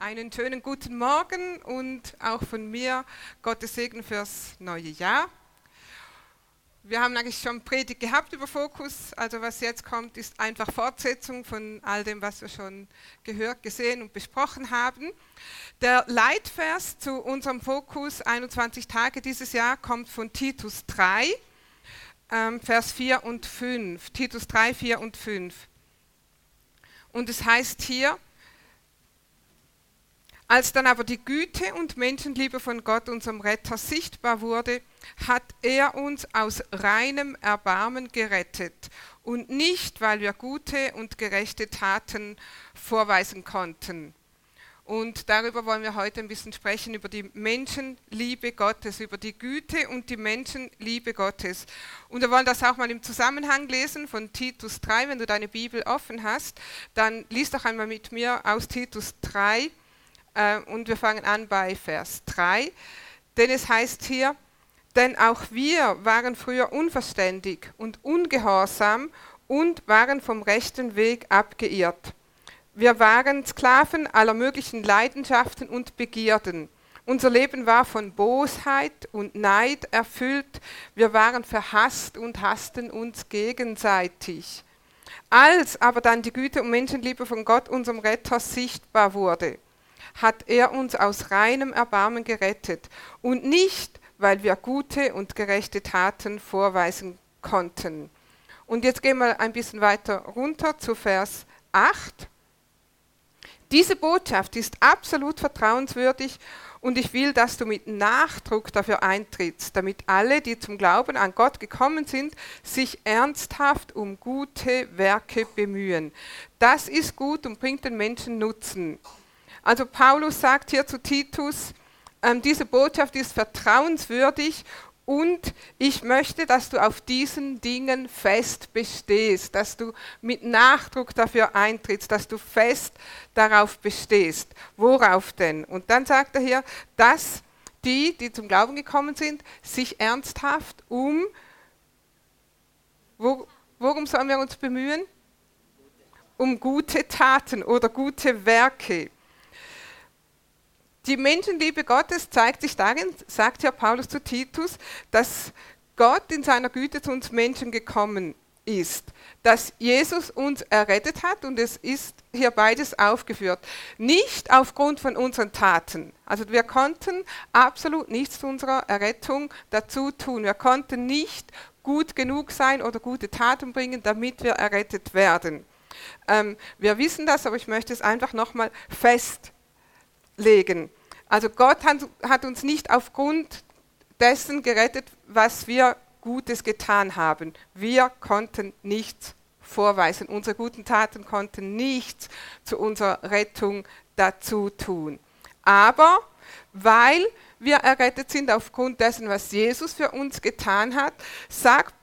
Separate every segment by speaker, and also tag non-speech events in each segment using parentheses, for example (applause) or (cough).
Speaker 1: Einen schönen guten Morgen und auch von mir Gottes Segen fürs neue Jahr. Wir haben eigentlich schon Predigt gehabt über Fokus, also was jetzt kommt, ist einfach Fortsetzung von all dem, was wir schon gehört, gesehen und besprochen haben. Der Leitvers zu unserem Fokus 21 Tage dieses Jahr kommt von Titus 3, ähm, Vers 4 und 5. Titus 3, 4 und 5. Und es heißt hier, als dann aber die Güte und Menschenliebe von Gott, unserem Retter, sichtbar wurde, hat er uns aus reinem Erbarmen gerettet und nicht, weil wir gute und gerechte Taten vorweisen konnten. Und darüber wollen wir heute ein bisschen sprechen, über die Menschenliebe Gottes, über die Güte und die Menschenliebe Gottes. Und wir wollen das auch mal im Zusammenhang lesen von Titus 3. Wenn du deine Bibel offen hast, dann liest doch einmal mit mir aus Titus 3 äh, und wir fangen an bei Vers 3. Denn es heißt hier, denn auch wir waren früher unverständig und ungehorsam und waren vom rechten Weg abgeirrt. Wir waren Sklaven aller möglichen Leidenschaften und Begierden. Unser Leben war von Bosheit und Neid erfüllt. Wir waren verhasst und hassten uns gegenseitig. Als aber dann die Güte und Menschenliebe von Gott, unserem Retter, sichtbar wurde, hat er uns aus reinem Erbarmen gerettet und nicht, weil wir gute und gerechte Taten vorweisen konnten. Und jetzt gehen wir ein bisschen weiter runter zu Vers 8. Diese Botschaft ist absolut vertrauenswürdig und ich will, dass du mit Nachdruck dafür eintrittst, damit alle, die zum Glauben an Gott gekommen sind, sich ernsthaft um gute Werke bemühen. Das ist gut und bringt den Menschen Nutzen. Also Paulus sagt hier zu Titus, ähm, diese Botschaft ist vertrauenswürdig und ich möchte, dass du auf diesen Dingen fest bestehst, dass du mit Nachdruck dafür eintrittst, dass du fest darauf bestehst. Worauf denn? Und dann sagt er hier, dass die, die zum Glauben gekommen sind, sich ernsthaft um, worum sollen wir uns bemühen? Um gute Taten oder gute Werke. Die Menschenliebe Gottes zeigt sich darin, sagt ja Paulus zu Titus, dass Gott in seiner Güte zu uns Menschen gekommen ist, dass Jesus uns errettet hat und es ist hier beides aufgeführt. Nicht aufgrund von unseren Taten. Also wir konnten absolut nichts zu unserer Errettung dazu tun. Wir konnten nicht gut genug sein oder gute Taten bringen, damit wir errettet werden. Ähm, wir wissen das, aber ich möchte es einfach nochmal festlegen. Also Gott hat uns nicht aufgrund dessen gerettet, was wir Gutes getan haben. Wir konnten nichts vorweisen. Unsere guten Taten konnten nichts zu unserer Rettung dazu tun. Aber weil wir errettet sind aufgrund dessen, was Jesus für uns getan hat, sagt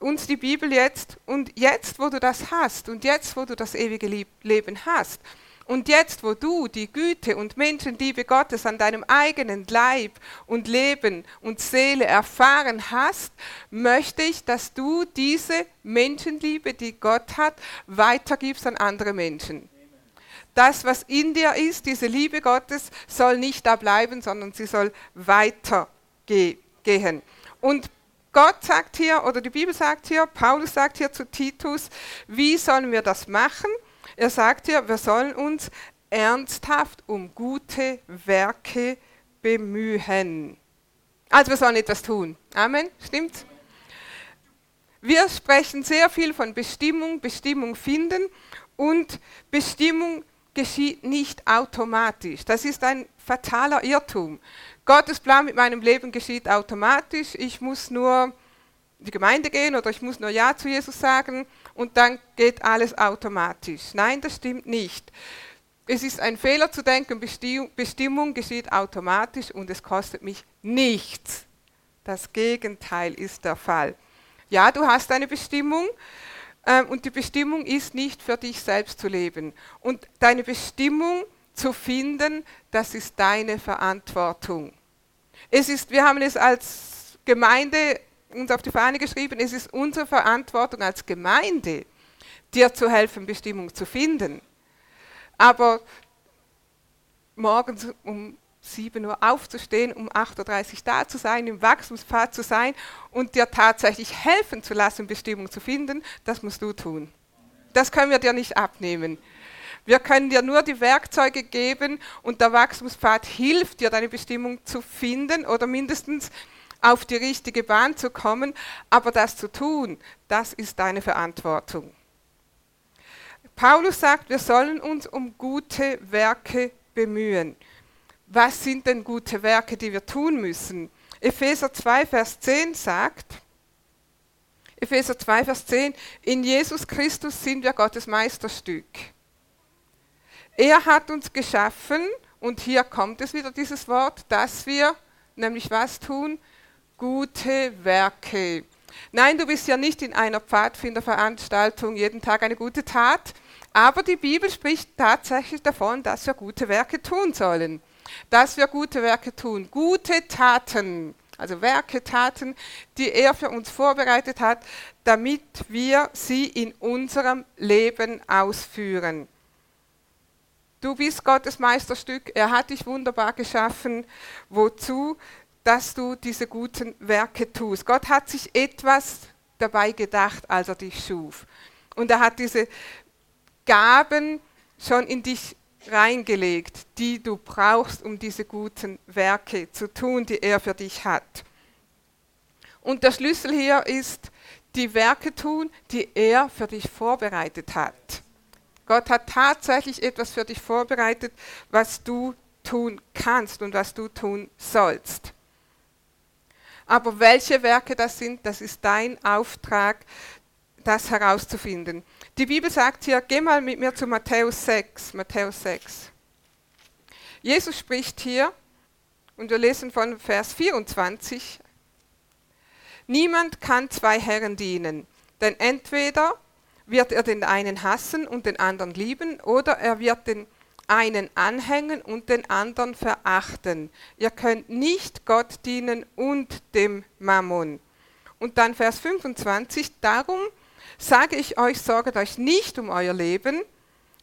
Speaker 1: uns die Bibel jetzt, und jetzt, wo du das hast, und jetzt, wo du das ewige Leben hast, und jetzt, wo du die Güte und Menschenliebe Gottes an deinem eigenen Leib und Leben und Seele erfahren hast, möchte ich, dass du diese Menschenliebe, die Gott hat, weitergibst an andere Menschen. Das, was in dir ist, diese Liebe Gottes, soll nicht da bleiben, sondern sie soll weitergehen. Und Gott sagt hier, oder die Bibel sagt hier, Paulus sagt hier zu Titus, wie sollen wir das machen? Er sagt ja, wir sollen uns ernsthaft um gute Werke bemühen. Also wir sollen etwas tun. Amen, stimmt's? Wir sprechen sehr viel von Bestimmung, Bestimmung finden und Bestimmung geschieht nicht automatisch. Das ist ein fataler Irrtum. Gottes Plan mit meinem Leben geschieht automatisch. Ich muss nur in die Gemeinde gehen oder ich muss nur Ja zu Jesus sagen und dann geht alles automatisch. Nein, das stimmt nicht. Es ist ein Fehler zu denken, Bestimmung geschieht automatisch und es kostet mich nichts. Das Gegenteil ist der Fall. Ja, du hast eine Bestimmung äh, und die Bestimmung ist nicht für dich selbst zu leben. Und deine Bestimmung zu finden, das ist deine Verantwortung. Es ist, wir haben es als Gemeinde uns auf die Fahne geschrieben, es ist unsere Verantwortung als Gemeinde, dir zu helfen, Bestimmung zu finden. Aber morgens um 7 Uhr aufzustehen, um 8.30 Uhr da zu sein, im Wachstumspfad zu sein und dir tatsächlich helfen zu lassen, Bestimmung zu finden, das musst du tun. Das können wir dir nicht abnehmen. Wir können dir nur die Werkzeuge geben und der Wachstumspfad hilft dir, deine Bestimmung zu finden oder mindestens auf die richtige Bahn zu kommen. Aber das zu tun, das ist deine Verantwortung. Paulus sagt, wir sollen uns um gute Werke bemühen. Was sind denn gute Werke, die wir tun müssen? Epheser 2, Vers 10 sagt, Epheser 2, Vers 10, in Jesus Christus sind wir Gottes Meisterstück. Er hat uns geschaffen, und hier kommt es wieder dieses Wort, dass wir nämlich was tun? Gute Werke. Nein, du bist ja nicht in einer Pfadfinderveranstaltung jeden Tag eine gute Tat, aber die Bibel spricht tatsächlich davon, dass wir gute Werke tun sollen. Dass wir gute Werke tun. Gute Taten, also Werke, Taten, die er für uns vorbereitet hat, damit wir sie in unserem Leben ausführen. Du bist Gottes Meisterstück, er hat dich wunderbar geschaffen. Wozu? Dass du diese guten Werke tust. Gott hat sich etwas dabei gedacht, als er dich schuf. Und er hat diese Gaben schon in dich reingelegt, die du brauchst, um diese guten Werke zu tun, die er für dich hat. Und der Schlüssel hier ist, die Werke tun, die er für dich vorbereitet hat. Gott hat tatsächlich etwas für dich vorbereitet, was du tun kannst und was du tun sollst. Aber welche Werke das sind, das ist dein Auftrag, das herauszufinden. Die Bibel sagt hier, geh mal mit mir zu Matthäus 6. Matthäus 6. Jesus spricht hier, und wir lesen von Vers 24, Niemand kann zwei Herren dienen, denn entweder wird er den einen hassen und den anderen lieben, oder er wird den einen anhängen und den anderen verachten. Ihr könnt nicht Gott dienen und dem Mammon. Und dann Vers 25, darum sage ich euch, sorget euch nicht um euer Leben,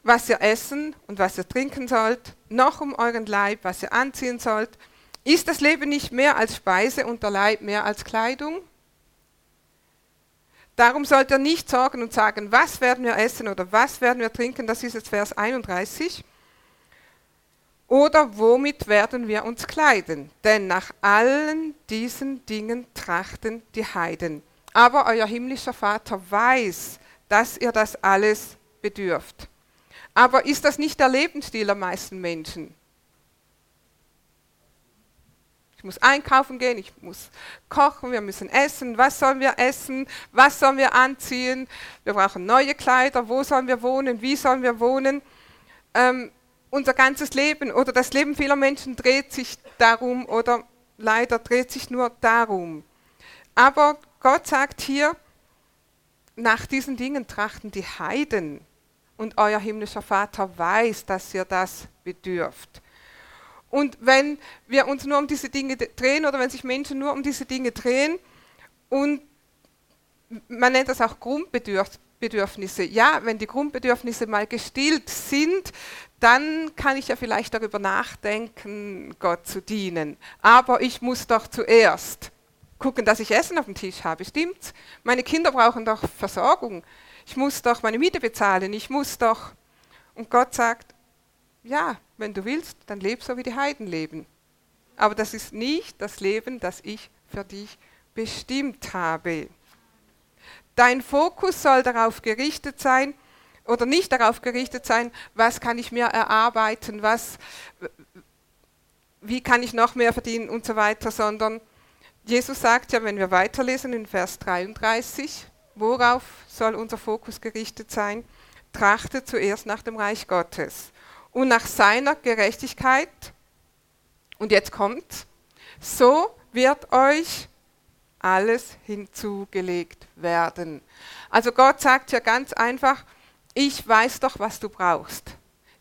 Speaker 1: was ihr essen und was ihr trinken sollt, noch um euren Leib, was ihr anziehen sollt. Ist das Leben nicht mehr als Speise und der Leib mehr als Kleidung? Darum sollt ihr nicht sorgen und sagen, was werden wir essen oder was werden wir trinken, das ist jetzt Vers 31. Oder womit werden wir uns kleiden? Denn nach allen diesen Dingen trachten die Heiden. Aber euer himmlischer Vater weiß, dass ihr das alles bedürft. Aber ist das nicht der Lebensstil der meisten Menschen? Ich muss einkaufen gehen, ich muss kochen, wir müssen essen. Was sollen wir essen? Was sollen wir anziehen? Wir brauchen neue Kleider. Wo sollen wir wohnen? Wie sollen wir wohnen? Ähm, unser ganzes Leben oder das Leben vieler Menschen dreht sich darum oder leider dreht sich nur darum. Aber Gott sagt hier, nach diesen Dingen trachten die Heiden und euer himmlischer Vater weiß, dass ihr das bedürft. Und wenn wir uns nur um diese Dinge drehen oder wenn sich Menschen nur um diese Dinge drehen und man nennt das auch Grundbedürfnisse. Ja, wenn die Grundbedürfnisse mal gestillt sind, dann kann ich ja vielleicht darüber nachdenken, Gott zu dienen. Aber ich muss doch zuerst gucken, dass ich Essen auf dem Tisch habe. Stimmt's? Meine Kinder brauchen doch Versorgung. Ich muss doch meine Miete bezahlen. Ich muss doch. Und Gott sagt, ja, wenn du willst, dann leb so wie die Heiden leben. Aber das ist nicht das Leben, das ich für dich bestimmt habe. Dein Fokus soll darauf gerichtet sein oder nicht darauf gerichtet sein, was kann ich mir erarbeiten, was, wie kann ich noch mehr verdienen und so weiter, sondern Jesus sagt ja, wenn wir weiterlesen in Vers 33, worauf soll unser Fokus gerichtet sein? Trachte zuerst nach dem Reich Gottes und nach seiner Gerechtigkeit. Und jetzt kommt, so wird euch alles hinzugelegt werden. Also Gott sagt ja ganz einfach, ich weiß doch, was du brauchst.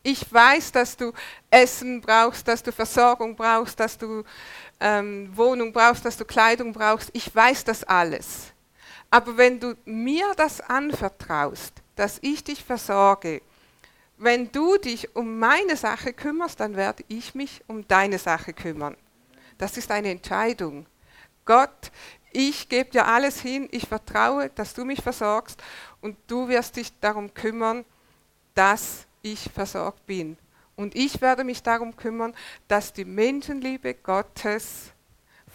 Speaker 1: Ich weiß, dass du Essen brauchst, dass du Versorgung brauchst, dass du ähm, Wohnung brauchst, dass du Kleidung brauchst. Ich weiß das alles. Aber wenn du mir das anvertraust, dass ich dich versorge, wenn du dich um meine Sache kümmerst, dann werde ich mich um deine Sache kümmern. Das ist eine Entscheidung. Gott, ich gebe dir alles hin, ich vertraue, dass du mich versorgst und du wirst dich darum kümmern, dass ich versorgt bin. Und ich werde mich darum kümmern, dass die Menschenliebe Gottes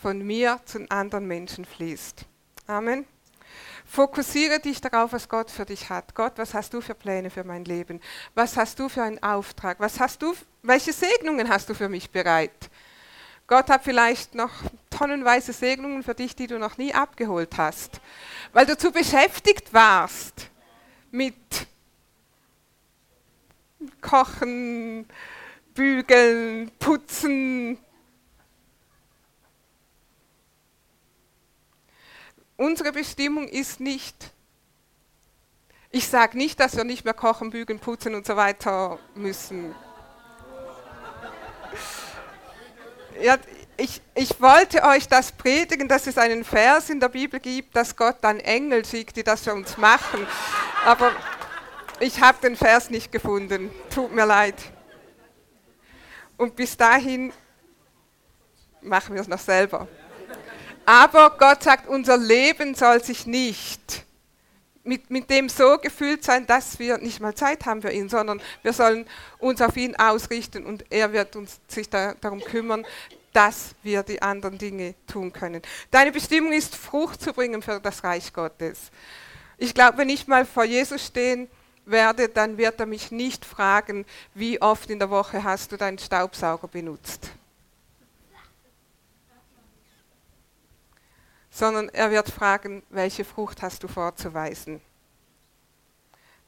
Speaker 1: von mir zu anderen Menschen fließt. Amen. Fokussiere dich darauf, was Gott für dich hat. Gott, was hast du für Pläne für mein Leben? Was hast du für einen Auftrag? Was hast du, welche Segnungen hast du für mich bereit? Gott hat vielleicht noch tonnenweise Segnungen für dich, die du noch nie abgeholt hast, weil du zu beschäftigt warst mit Kochen, Bügeln, Putzen, unsere Bestimmung ist nicht, ich sage nicht, dass wir nicht mehr kochen, bügeln, putzen und so weiter müssen. Ja, ich, ich wollte euch das predigen, dass es einen Vers in der Bibel gibt, dass Gott dann Engel schickt, die das für uns machen. Aber ich habe den Vers nicht gefunden. Tut mir leid. Und bis dahin machen wir es noch selber. Aber Gott sagt, unser Leben soll sich nicht mit, mit dem so gefüllt sein, dass wir nicht mal Zeit haben für ihn, sondern wir sollen uns auf ihn ausrichten und er wird uns sich da, darum kümmern, dass wir die anderen Dinge tun können. Deine Bestimmung ist, Frucht zu bringen für das Reich Gottes. Ich glaube, wenn ich mal vor Jesus stehen werde, dann wird er mich nicht fragen, wie oft in der Woche hast du deinen Staubsauger benutzt. Sondern er wird fragen, welche Frucht hast du vorzuweisen.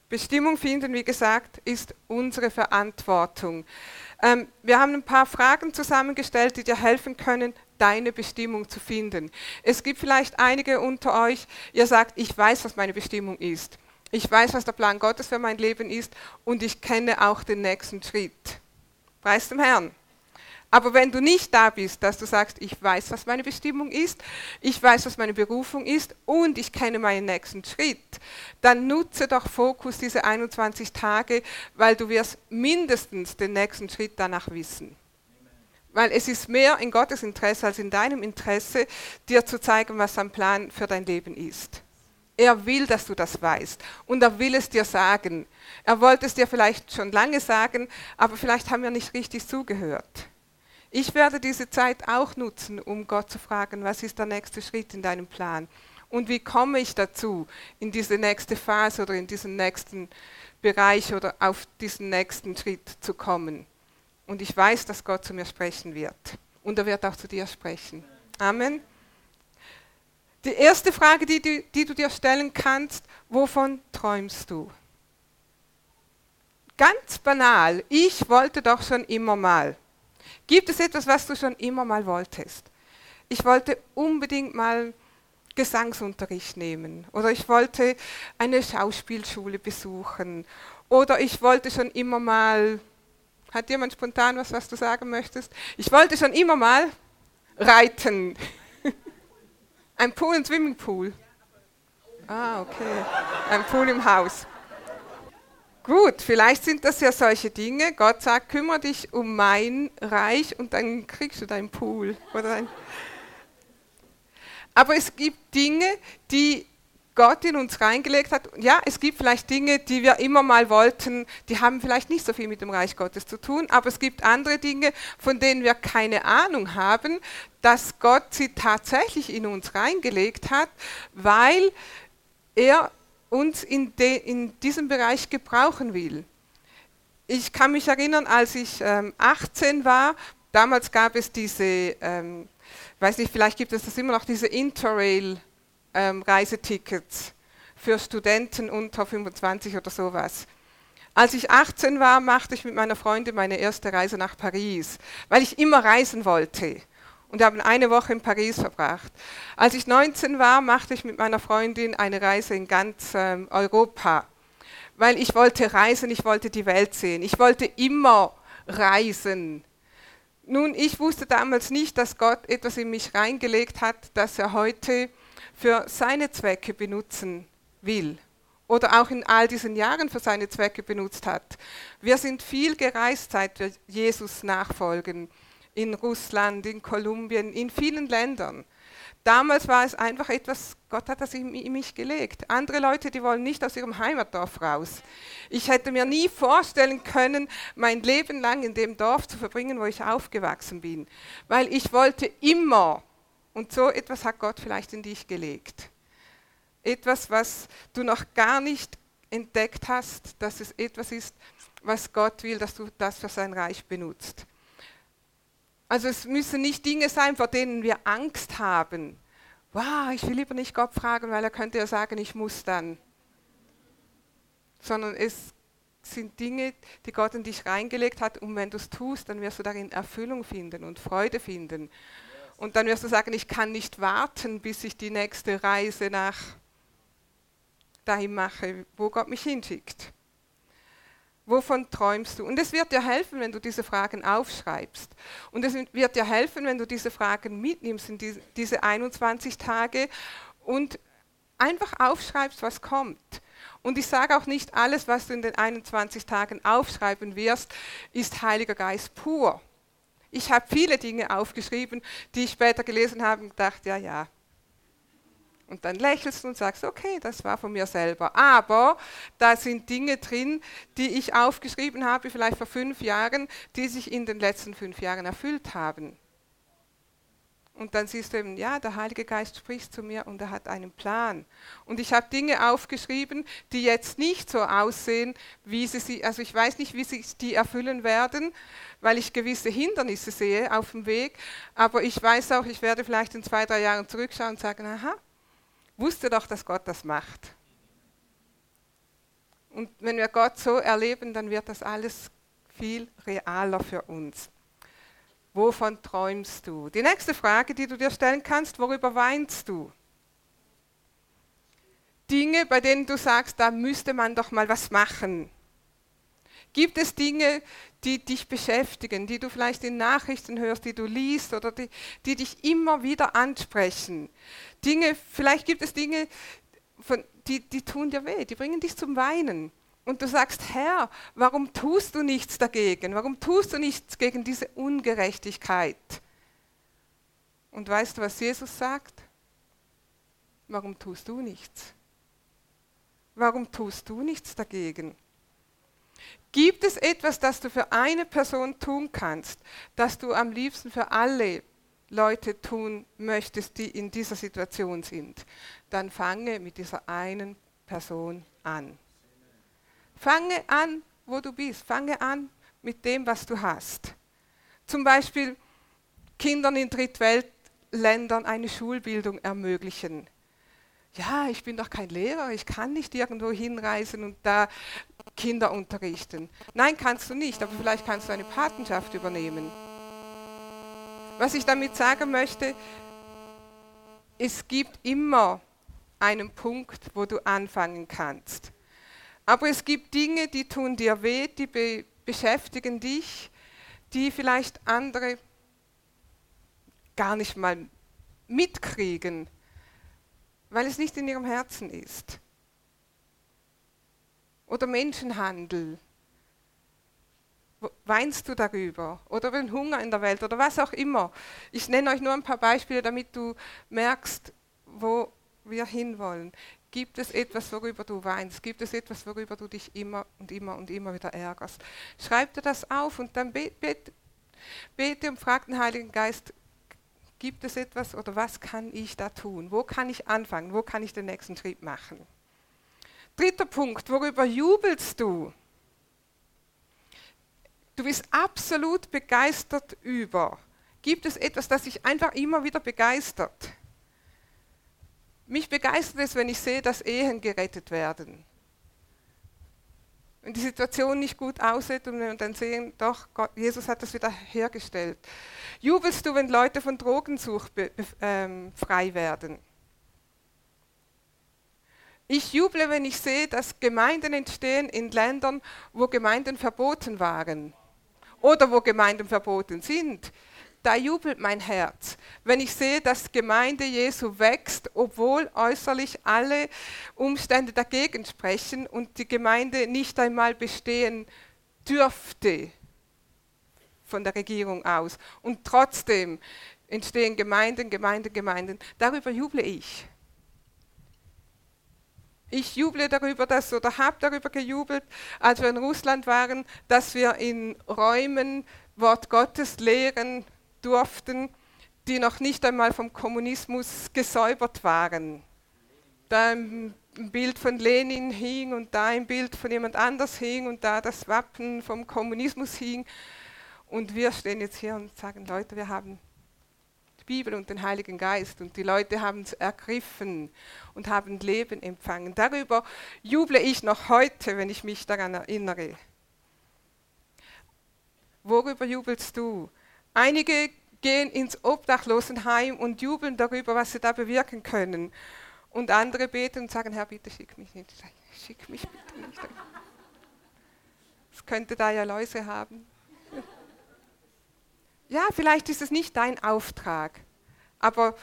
Speaker 1: Bestimmung finden, wie gesagt, ist unsere Verantwortung. Ähm, wir haben ein paar Fragen zusammengestellt, die dir helfen können, deine Bestimmung zu finden. Es gibt vielleicht einige unter euch, ihr sagt, ich weiß, was meine Bestimmung ist. Ich weiß, was der Plan Gottes für mein Leben ist und ich kenne auch den nächsten Schritt. Preis dem Herrn. Aber wenn du nicht da bist, dass du sagst, ich weiß, was meine Bestimmung ist, ich weiß, was meine Berufung ist und ich kenne meinen nächsten Schritt, dann nutze doch Fokus diese 21 Tage, weil du wirst mindestens den nächsten Schritt danach wissen. Weil es ist mehr in Gottes Interesse als in deinem Interesse, dir zu zeigen, was sein Plan für dein Leben ist. Er will, dass du das weißt und er will es dir sagen. Er wollte es dir vielleicht schon lange sagen, aber vielleicht haben wir nicht richtig zugehört. Ich werde diese Zeit auch nutzen, um Gott zu fragen, was ist der nächste Schritt in deinem Plan? Und wie komme ich dazu, in diese nächste Phase oder in diesen nächsten Bereich oder auf diesen nächsten Schritt zu kommen? Und ich weiß, dass Gott zu mir sprechen wird. Und er wird auch zu dir sprechen. Amen. Die erste Frage, die du, die du dir stellen kannst, wovon träumst du? Ganz banal, ich wollte doch schon immer mal. Gibt es etwas, was du schon immer mal wolltest? Ich wollte unbedingt mal Gesangsunterricht nehmen oder ich wollte eine Schauspielschule besuchen oder ich wollte schon immer mal, hat jemand spontan was, was du sagen möchtest? Ich wollte schon immer mal reiten. (laughs) Ein Pool, ein Swimmingpool. Ah, okay. Ein Pool im Haus. Gut, vielleicht sind das ja solche Dinge. Gott sagt, kümmere dich um mein Reich und dann kriegst du deinen Pool. Aber es gibt Dinge, die Gott in uns reingelegt hat. Ja, es gibt vielleicht Dinge, die wir immer mal wollten, die haben vielleicht nicht so viel mit dem Reich Gottes zu tun, aber es gibt andere Dinge, von denen wir keine Ahnung haben, dass Gott sie tatsächlich in uns reingelegt hat, weil er uns in, de, in diesem Bereich gebrauchen will. Ich kann mich erinnern, als ich ähm, 18 war, damals gab es diese, ähm, weiß nicht, vielleicht gibt es das immer noch, diese Interrail-Reisetickets ähm, für Studenten unter 25 oder sowas. Als ich 18 war, machte ich mit meiner Freundin meine erste Reise nach Paris, weil ich immer reisen wollte und haben eine Woche in Paris verbracht. Als ich 19 war, machte ich mit meiner Freundin eine Reise in ganz ähm, Europa, weil ich wollte reisen, ich wollte die Welt sehen, ich wollte immer reisen. Nun, ich wusste damals nicht, dass Gott etwas in mich reingelegt hat, das er heute für seine Zwecke benutzen will oder auch in all diesen Jahren für seine Zwecke benutzt hat. Wir sind viel gereist, seit wir Jesus nachfolgen. In Russland, in Kolumbien, in vielen Ländern. Damals war es einfach etwas, Gott hat das in mich gelegt. Andere Leute, die wollen nicht aus ihrem Heimatdorf raus. Ich hätte mir nie vorstellen können, mein Leben lang in dem Dorf zu verbringen, wo ich aufgewachsen bin. Weil ich wollte immer, und so etwas hat Gott vielleicht in dich gelegt etwas, was du noch gar nicht entdeckt hast, dass es etwas ist, was Gott will, dass du das für sein Reich benutzt. Also es müssen nicht Dinge sein, vor denen wir Angst haben. Wow, ich will lieber nicht Gott fragen, weil er könnte ja sagen, ich muss dann. Sondern es sind Dinge, die Gott in dich reingelegt hat und wenn du es tust, dann wirst du darin Erfüllung finden und Freude finden. Und dann wirst du sagen, ich kann nicht warten, bis ich die nächste Reise nach dahin mache, wo Gott mich hinschickt. Wovon träumst du? Und es wird dir helfen, wenn du diese Fragen aufschreibst. Und es wird dir helfen, wenn du diese Fragen mitnimmst in diese 21 Tage und einfach aufschreibst, was kommt. Und ich sage auch nicht, alles, was du in den 21 Tagen aufschreiben wirst, ist Heiliger Geist pur. Ich habe viele Dinge aufgeschrieben, die ich später gelesen habe und gedacht, ja, ja, und dann lächelst du und sagst, okay, das war von mir selber. Aber da sind Dinge drin, die ich aufgeschrieben habe, vielleicht vor fünf Jahren, die sich in den letzten fünf Jahren erfüllt haben. Und dann siehst du eben, ja, der Heilige Geist spricht zu mir und er hat einen Plan. Und ich habe Dinge aufgeschrieben, die jetzt nicht so aussehen, wie sie sie, also ich weiß nicht, wie sich die erfüllen werden, weil ich gewisse Hindernisse sehe auf dem Weg. Aber ich weiß auch, ich werde vielleicht in zwei, drei Jahren zurückschauen und sagen, aha, wusste doch, dass Gott das macht. Und wenn wir Gott so erleben, dann wird das alles viel realer für uns. Wovon träumst du? Die nächste Frage, die du dir stellen kannst, worüber weinst du? Dinge, bei denen du sagst, da müsste man doch mal was machen. Gibt es Dinge, die dich beschäftigen, die du vielleicht in Nachrichten hörst, die du liest oder die, die dich immer wieder ansprechen? Dinge, vielleicht gibt es Dinge, von, die, die tun dir weh, die bringen dich zum Weinen. Und du sagst, Herr, warum tust du nichts dagegen? Warum tust du nichts gegen diese Ungerechtigkeit? Und weißt du, was Jesus sagt? Warum tust du nichts? Warum tust du nichts dagegen? Gibt es etwas, das du für eine Person tun kannst, das du am liebsten für alle Leute tun möchtest, die in dieser Situation sind? Dann fange mit dieser einen Person an. Fange an, wo du bist. Fange an mit dem, was du hast. Zum Beispiel Kindern in Drittweltländern eine Schulbildung ermöglichen ja, ich bin doch kein Lehrer, ich kann nicht irgendwo hinreisen und da Kinder unterrichten. Nein, kannst du nicht, aber vielleicht kannst du eine Patenschaft übernehmen. Was ich damit sagen möchte, es gibt immer einen Punkt, wo du anfangen kannst. Aber es gibt Dinge, die tun dir weh, die be beschäftigen dich, die vielleicht andere gar nicht mal mitkriegen weil es nicht in ihrem Herzen ist. Oder Menschenhandel. Weinst du darüber? Oder den Hunger in der Welt oder was auch immer. Ich nenne euch nur ein paar Beispiele, damit du merkst, wo wir hinwollen. Gibt es etwas, worüber du weinst? Gibt es etwas, worüber du dich immer und immer und immer wieder ärgerst? Schreib dir das auf und dann bete, bete, bete und frag den Heiligen Geist, Gibt es etwas oder was kann ich da tun? Wo kann ich anfangen? Wo kann ich den nächsten Schritt machen? Dritter Punkt, worüber jubelst du? Du bist absolut begeistert über. Gibt es etwas, das dich einfach immer wieder begeistert? Mich begeistert es, wenn ich sehe, dass Ehen gerettet werden wenn die Situation nicht gut aussieht und wir dann sehen, doch, Gott, Jesus hat das wieder hergestellt. Jubelst du, wenn Leute von Drogensucht ähm, frei werden? Ich juble, wenn ich sehe, dass Gemeinden entstehen in Ländern, wo Gemeinden verboten waren oder wo Gemeinden verboten sind. da jubelt mein Herz, wenn ich sehe, dass Gemeinde Jesu wächst, obwohl äußerlich alle Umstände dagegen sprechen und die Gemeinde nicht einmal bestehen dürfte von der Regierung aus. Und trotzdem entstehen Gemeinden, Gemeinden, Gemeinden. Darüber juble ich. Ich juble darüber, dass, oder habe darüber gejubelt, als wir in Russland waren, dass wir in Räumen Wort Gottes lehren durften, die noch nicht einmal vom Kommunismus gesäubert waren. Da ein Bild von Lenin hing und da ein Bild von jemand anders hing und da das Wappen vom Kommunismus hing. Und wir stehen jetzt hier und sagen, Leute, wir haben Bibel und den Heiligen Geist und die Leute haben es ergriffen und haben Leben empfangen. Darüber juble ich noch heute, wenn ich mich daran erinnere. Worüber jubelst du? Einige gehen ins Obdachlosenheim und jubeln darüber, was sie da bewirken können. Und andere beten und sagen, Herr, bitte schick mich nicht. Schick mich bitte nicht. Es könnte da ja Läuse haben. Ja, vielleicht ist es nicht dein Auftrag, aber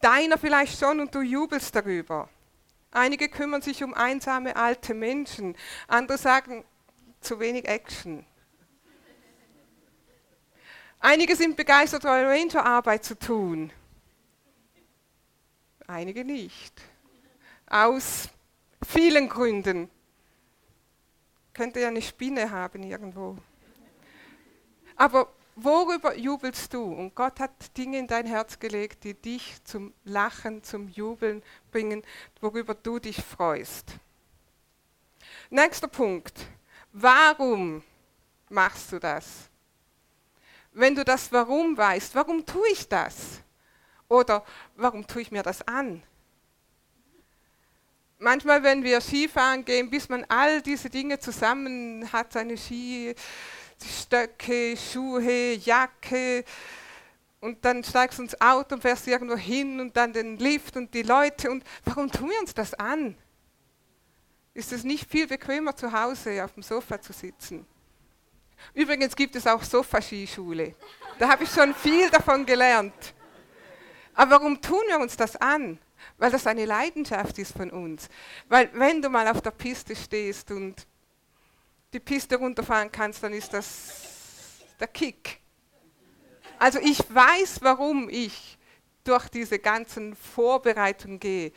Speaker 1: deiner vielleicht schon und du jubelst darüber. Einige kümmern sich um einsame alte Menschen, andere sagen, zu wenig Action. Einige sind begeistert, Ranger-Arbeit zu tun. Einige nicht. Aus vielen Gründen. Könnte ja eine Spinne haben irgendwo. Aber worüber jubelst du? Und Gott hat Dinge in dein Herz gelegt, die dich zum Lachen, zum Jubeln bringen, worüber du dich freust. Nächster Punkt. Warum machst du das? Wenn du das Warum weißt, warum tue ich das? Oder warum tue ich mir das an? Manchmal, wenn wir Skifahren gehen, bis man all diese Dinge zusammen hat, seine Ski, Stöcke, Schuhe, Jacke. Und dann steigst du ins Auto und fährst irgendwo hin und dann den Lift und die Leute. Und warum tun wir uns das an? Ist es nicht viel bequemer zu Hause auf dem Sofa zu sitzen? Übrigens gibt es auch Sofa-Skischule. Da habe ich schon viel davon gelernt. Aber warum tun wir uns das an? Weil das eine Leidenschaft ist von uns. Weil wenn du mal auf der Piste stehst und die Piste runterfahren kannst, dann ist das der Kick. Also ich weiß, warum ich durch diese ganzen Vorbereitungen gehe.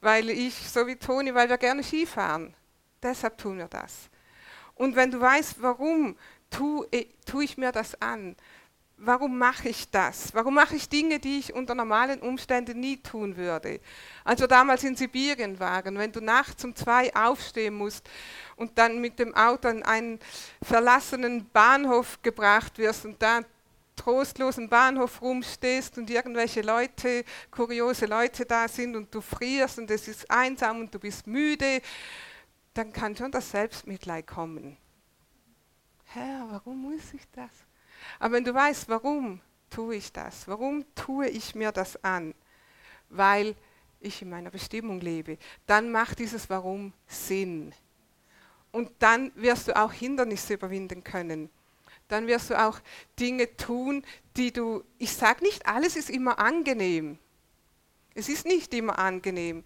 Speaker 1: Weil ich, so wie Toni, weil wir gerne Skifahren. Deshalb tun wir das. Und wenn du weißt, warum tue, tue ich mir das an, warum mache ich das? Warum mache ich Dinge, die ich unter normalen Umständen nie tun würde? Als wir damals in Sibirien waren, wenn du nachts um zwei aufstehen musst und dann mit dem Auto an einen verlassenen Bahnhof gebracht wirst und da trostlosen Bahnhof rumstehst und irgendwelche Leute, kuriose Leute da sind und du frierst und es ist einsam und du bist müde, dann kann schon das Selbstmitleid kommen. Herr, warum muss ich das? Aber wenn du weißt, warum tue ich das? Warum tue ich mir das an? Weil ich in meiner Bestimmung lebe. Dann macht dieses Warum Sinn. Und dann wirst du auch Hindernisse überwinden können. Dann wirst du auch Dinge tun, die du, ich sage nicht, alles ist immer angenehm. Es ist nicht immer angenehm.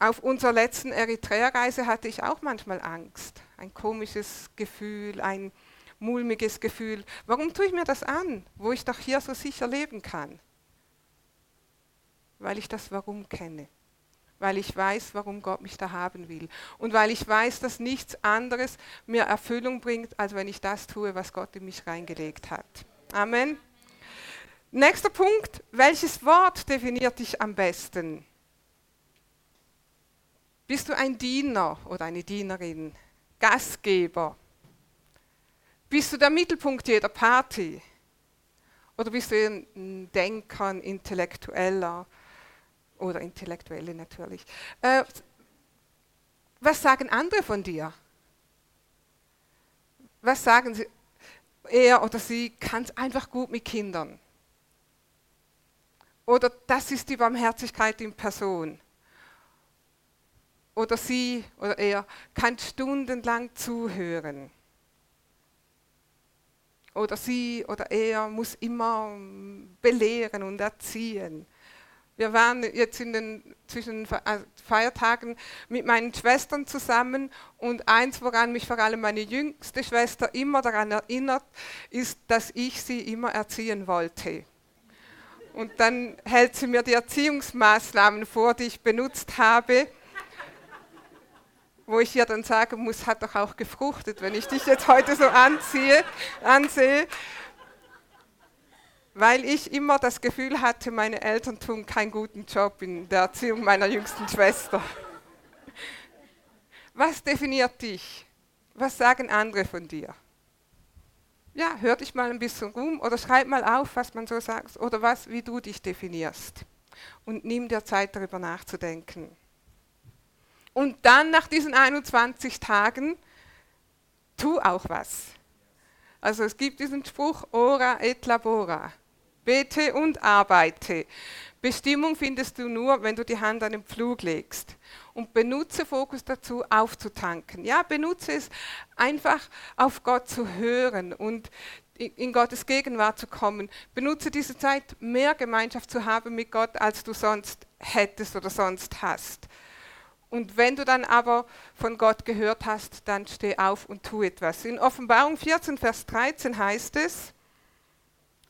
Speaker 1: Auf unserer letzten Eritrea-Reise hatte ich auch manchmal Angst. Ein komisches Gefühl, ein mulmiges Gefühl. Warum tue ich mir das an, wo ich doch hier so sicher leben kann? Weil ich das Warum kenne. Weil ich weiß, warum Gott mich da haben will. Und weil ich weiß, dass nichts anderes mir Erfüllung bringt, als wenn ich das tue, was Gott in mich reingelegt hat. Amen. Nächster Punkt. Welches Wort definiert dich am besten? Bist du ein Diener oder eine Dienerin? Gastgeber? Bist du der Mittelpunkt jeder Party? Oder bist du ein Denker, ein Intellektueller oder Intellektuelle natürlich? Äh, was sagen andere von dir? Was sagen sie? Er oder sie kann es einfach gut mit Kindern. Oder das ist die Barmherzigkeit in Person. Oder sie oder er kann stundenlang zuhören oder sie oder er muss immer belehren und erziehen. Wir waren jetzt in den, zwischen äh, Feiertagen mit meinen Schwestern zusammen und eins, woran mich vor allem meine jüngste Schwester immer daran erinnert, ist, dass ich sie immer erziehen wollte. Und dann hält sie mir die Erziehungsmaßnahmen vor, die ich benutzt habe, wo ich ihr dann sagen muss, hat doch auch gefruchtet, wenn ich dich jetzt heute so anziehe, ansehe weil ich immer das Gefühl hatte, meine Eltern tun keinen guten Job in der Erziehung meiner jüngsten Schwester. Was definiert dich? Was sagen andere von dir? Ja, hör dich mal ein bisschen rum oder schreib mal auf, was man so sagt oder was, wie du dich definierst. Und nimm dir Zeit, darüber nachzudenken. Und dann nach diesen 21 Tagen, tu auch was. Also es gibt diesen Spruch, ora et labora. Bete und arbeite. Bestimmung findest du nur, wenn du die Hand an den Pflug legst. Und benutze Fokus dazu, aufzutanken. Ja, benutze es einfach auf Gott zu hören und in Gottes Gegenwart zu kommen. Benutze diese Zeit, mehr Gemeinschaft zu haben mit Gott, als du sonst hättest oder sonst hast. Und wenn du dann aber von Gott gehört hast, dann steh auf und tu etwas. In Offenbarung 14, Vers 13 heißt es,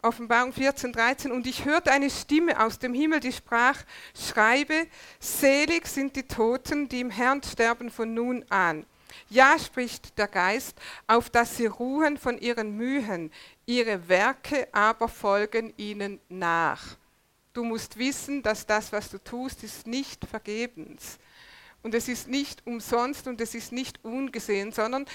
Speaker 1: Offenbarung 14, 13. Und ich hörte eine Stimme aus dem Himmel, die sprach, schreibe, selig sind die Toten, die im Herrn sterben von nun an. Ja, spricht der Geist, auf dass sie ruhen von ihren Mühen, ihre Werke aber folgen ihnen nach. Du musst wissen, dass das, was du tust, ist nicht vergebens. Und es ist nicht umsonst und es ist nicht ungesehen, sondern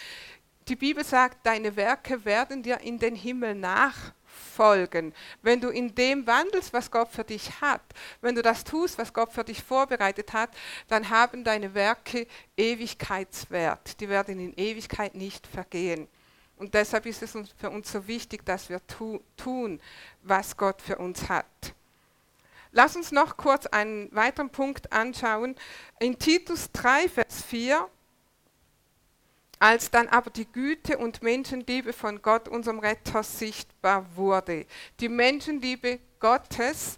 Speaker 1: die Bibel sagt, deine Werke werden dir in den Himmel nach folgen. Wenn du in dem wandelst, was Gott für dich hat, wenn du das tust, was Gott für dich vorbereitet hat, dann haben deine Werke Ewigkeitswert. Die werden in Ewigkeit nicht vergehen. Und deshalb ist es für uns so wichtig, dass wir tu tun, was Gott für uns hat. Lass uns noch kurz einen weiteren Punkt anschauen. In Titus 3, Vers 4 als dann aber die Güte und Menschenliebe von Gott, unserem Retter, sichtbar wurde. Die Menschenliebe Gottes,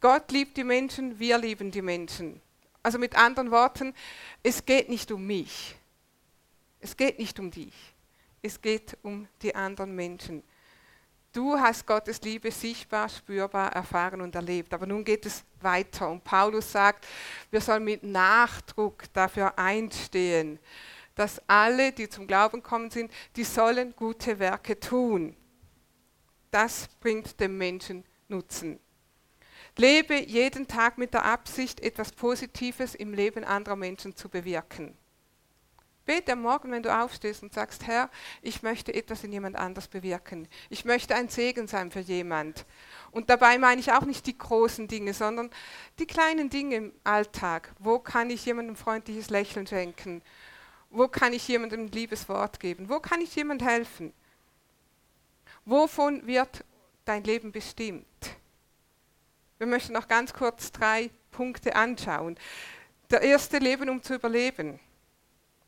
Speaker 1: Gott liebt die Menschen, wir lieben die Menschen. Also mit anderen Worten, es geht nicht um mich. Es geht nicht um dich. Es geht um die anderen Menschen. Du hast Gottes Liebe sichtbar, spürbar erfahren und erlebt. Aber nun geht es weiter. Und Paulus sagt, wir sollen mit Nachdruck dafür einstehen dass alle, die zum Glauben kommen sind, die sollen gute Werke tun. Das bringt dem Menschen Nutzen. Lebe jeden Tag mit der Absicht, etwas Positives im Leben anderer Menschen zu bewirken. Bete am Morgen, wenn du aufstehst und sagst, Herr, ich möchte etwas in jemand anders bewirken. Ich möchte ein Segen sein für jemand. Und dabei meine ich auch nicht die großen Dinge, sondern die kleinen Dinge im Alltag. Wo kann ich jemandem freundliches Lächeln schenken? Wo kann ich jemandem ein liebes Wort geben? Wo kann ich jemandem helfen? Wovon wird dein Leben bestimmt? Wir möchten noch ganz kurz drei Punkte anschauen. Der erste Leben, um zu überleben.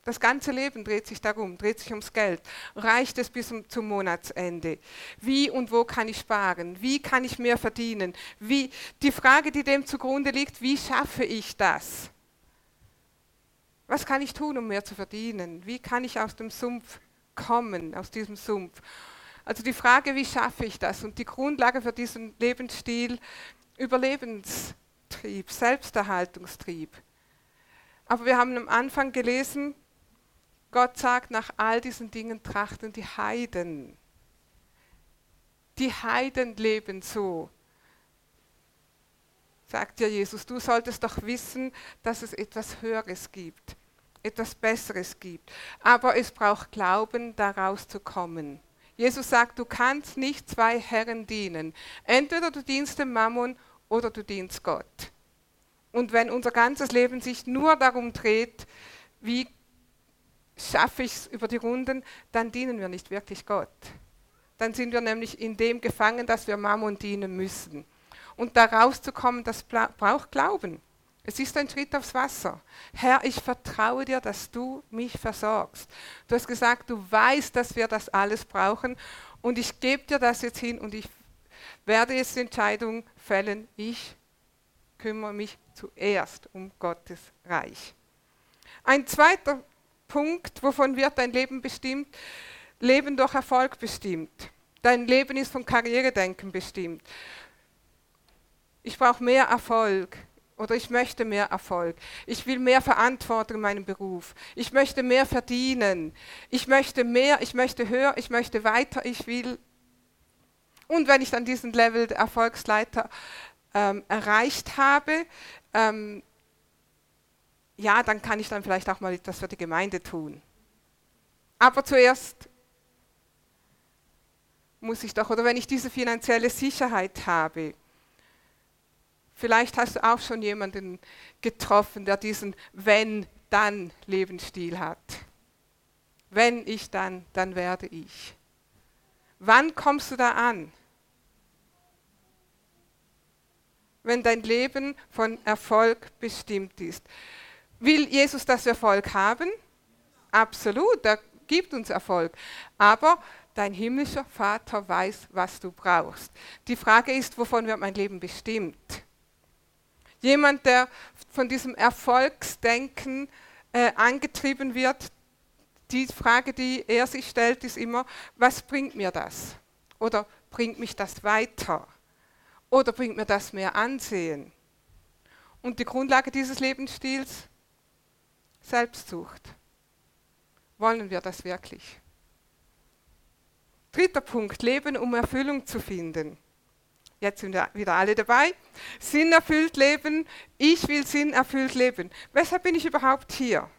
Speaker 1: Das ganze Leben dreht sich darum, dreht sich ums Geld. Reicht es bis zum Monatsende? Wie und wo kann ich sparen? Wie kann ich mehr verdienen? Wie, die Frage, die dem zugrunde liegt, wie schaffe ich das? Was kann ich tun, um mehr zu verdienen? Wie kann ich aus dem Sumpf kommen, aus diesem Sumpf? Also die Frage, wie schaffe ich das? Und die Grundlage für diesen Lebensstil, Überlebenstrieb, Selbsterhaltungstrieb. Aber wir haben am Anfang gelesen, Gott sagt, nach all diesen Dingen trachten die Heiden. Die Heiden leben so sagt ja Jesus, du solltest doch wissen, dass es etwas Höheres gibt, etwas Besseres gibt. Aber es braucht Glauben, daraus zu kommen. Jesus sagt, du kannst nicht zwei Herren dienen. Entweder du dienst dem Mammon oder du dienst Gott. Und wenn unser ganzes Leben sich nur darum dreht, wie schaffe ich es über die Runden, dann dienen wir nicht wirklich Gott. Dann sind wir nämlich in dem gefangen, dass wir Mammon dienen müssen. Und da rauszukommen, das braucht Glauben. Es ist ein Schritt aufs Wasser. Herr, ich vertraue dir, dass du mich versorgst. Du hast gesagt, du weißt, dass wir das alles brauchen und ich gebe dir das jetzt hin und ich werde jetzt die Entscheidung fällen, ich kümmere mich zuerst um Gottes Reich. Ein zweiter Punkt, wovon wird dein Leben bestimmt? Leben durch Erfolg bestimmt. Dein Leben ist von Karrieredenken bestimmt. Ich brauche mehr Erfolg oder ich möchte mehr Erfolg. Ich will mehr Verantwortung in meinem Beruf. Ich möchte mehr verdienen. Ich möchte mehr, ich möchte höher, ich möchte weiter, ich will. Und wenn ich dann diesen Level der Erfolgsleiter ähm, erreicht habe, ähm, ja, dann kann ich dann vielleicht auch mal etwas für die Gemeinde tun. Aber zuerst muss ich doch, oder wenn ich diese finanzielle Sicherheit habe, vielleicht hast du auch schon jemanden getroffen, der diesen Wenn-Dann-Lebensstil hat. Wenn ich dann, dann werde ich. Wann kommst du da an? Wenn dein Leben von Erfolg bestimmt ist. Will Jesus, dass wir Erfolg haben? Absolut, er gibt uns Erfolg. Aber dein himmlischer Vater weiß, was du brauchst. Die Frage ist, wovon wird mein Leben bestimmt? Jemand, der von diesem Erfolgsdenken äh, angetrieben wird, die Frage, die er sich stellt, ist immer, was bringt mir das? Oder bringt mich das weiter? Oder bringt mir das mehr Ansehen? Und die Grundlage dieses Lebensstils Selbstsucht. Wollen wir das wirklich? Dritter Punkt, Leben, um Erfüllung zu finden. Jetzt sind wieder alle dabei. Sinn erfüllt leben. Ich will Sinn erfüllt leben. Weshalb bin ich überhaupt hier?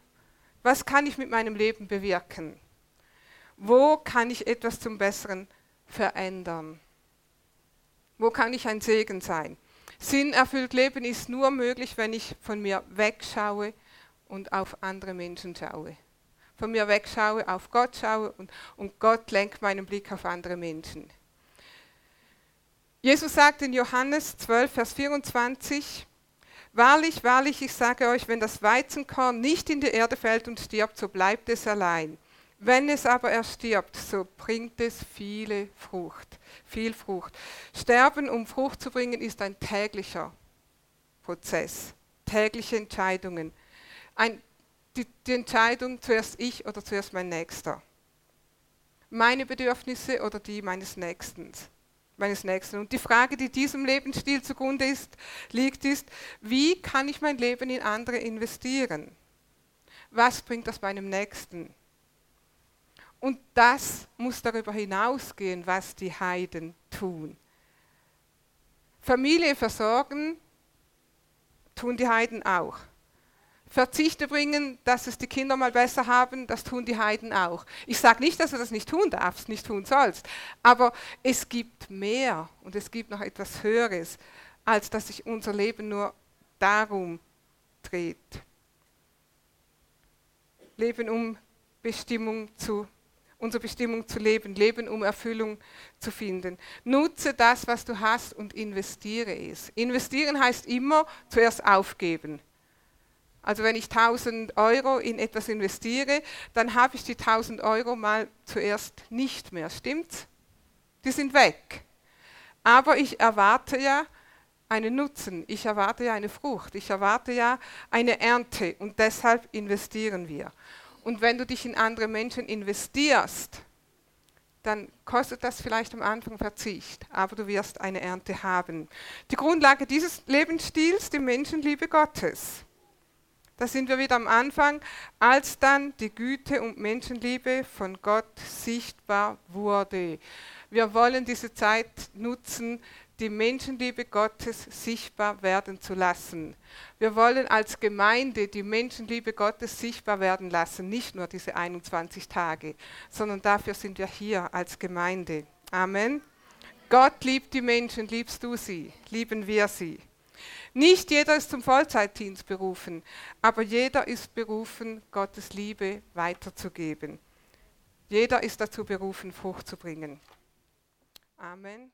Speaker 1: Was kann ich mit meinem Leben bewirken? Wo kann ich etwas zum Besseren verändern? Wo kann ich ein Segen sein? Sinn erfüllt leben ist nur möglich, wenn ich von mir wegschaue und auf andere Menschen schaue. Von mir wegschaue, auf Gott schaue und, und Gott lenkt meinen Blick auf andere Menschen. Jesus sagt in Johannes 12, Vers 24, Wahrlich, wahrlich, ich sage euch, wenn das Weizenkorn nicht in die Erde fällt und stirbt, so bleibt es allein. Wenn es aber erstirbt, so bringt es viele Frucht, viel Frucht. Sterben, um Frucht zu bringen, ist ein täglicher Prozess, tägliche Entscheidungen ein, die, die Entscheidung, zuerst ich oder zuerst mein Nächster. Meine Bedürfnisse oder die meines Nächsten. Meines Nächsten. Und die Frage, die diesem Lebensstil zugrunde ist, liegt, ist, wie kann ich mein Leben in andere investieren? Was bringt das meinem Nächsten? Und das muss darüber hinausgehen, was die Heiden tun. Familie versorgen tun die Heiden auch. Verzichte bringen, dass es die Kinder mal besser haben, das tun die Heiden auch. Ich sage nicht, dass du das nicht tun darfst, nicht tun sollst, aber es gibt mehr und es gibt noch etwas Höheres, als dass sich unser Leben nur darum dreht. Leben um Bestimmung zu, unsere Bestimmung zu leben, Leben um Erfüllung zu finden. Nutze das, was du hast und investiere es. Investieren heißt immer zuerst aufgeben. Also wenn ich 1000 Euro in etwas investiere, dann habe ich die 1000 Euro mal zuerst nicht mehr, stimmt's? Die sind weg. Aber ich erwarte ja einen Nutzen, ich erwarte ja eine Frucht, ich erwarte ja eine Ernte und deshalb investieren wir. Und wenn du dich in andere Menschen investierst, dann kostet das vielleicht am Anfang Verzicht, aber du wirst eine Ernte haben. Die Grundlage dieses Lebensstils, die Menschenliebe Gottes. Da sind wir wieder am Anfang, als dann die Güte und Menschenliebe von Gott sichtbar wurde. Wir wollen diese Zeit nutzen, die Menschenliebe Gottes sichtbar werden zu lassen. Wir wollen als Gemeinde die Menschenliebe Gottes sichtbar werden lassen, nicht nur diese 21 Tage, sondern dafür sind wir hier als Gemeinde. Amen. Gott liebt die Menschen, liebst du sie, lieben wir sie. Nicht jeder ist zum Vollzeitdienst berufen, aber jeder ist berufen, Gottes Liebe weiterzugeben. Jeder ist dazu berufen, Frucht zu bringen. Amen.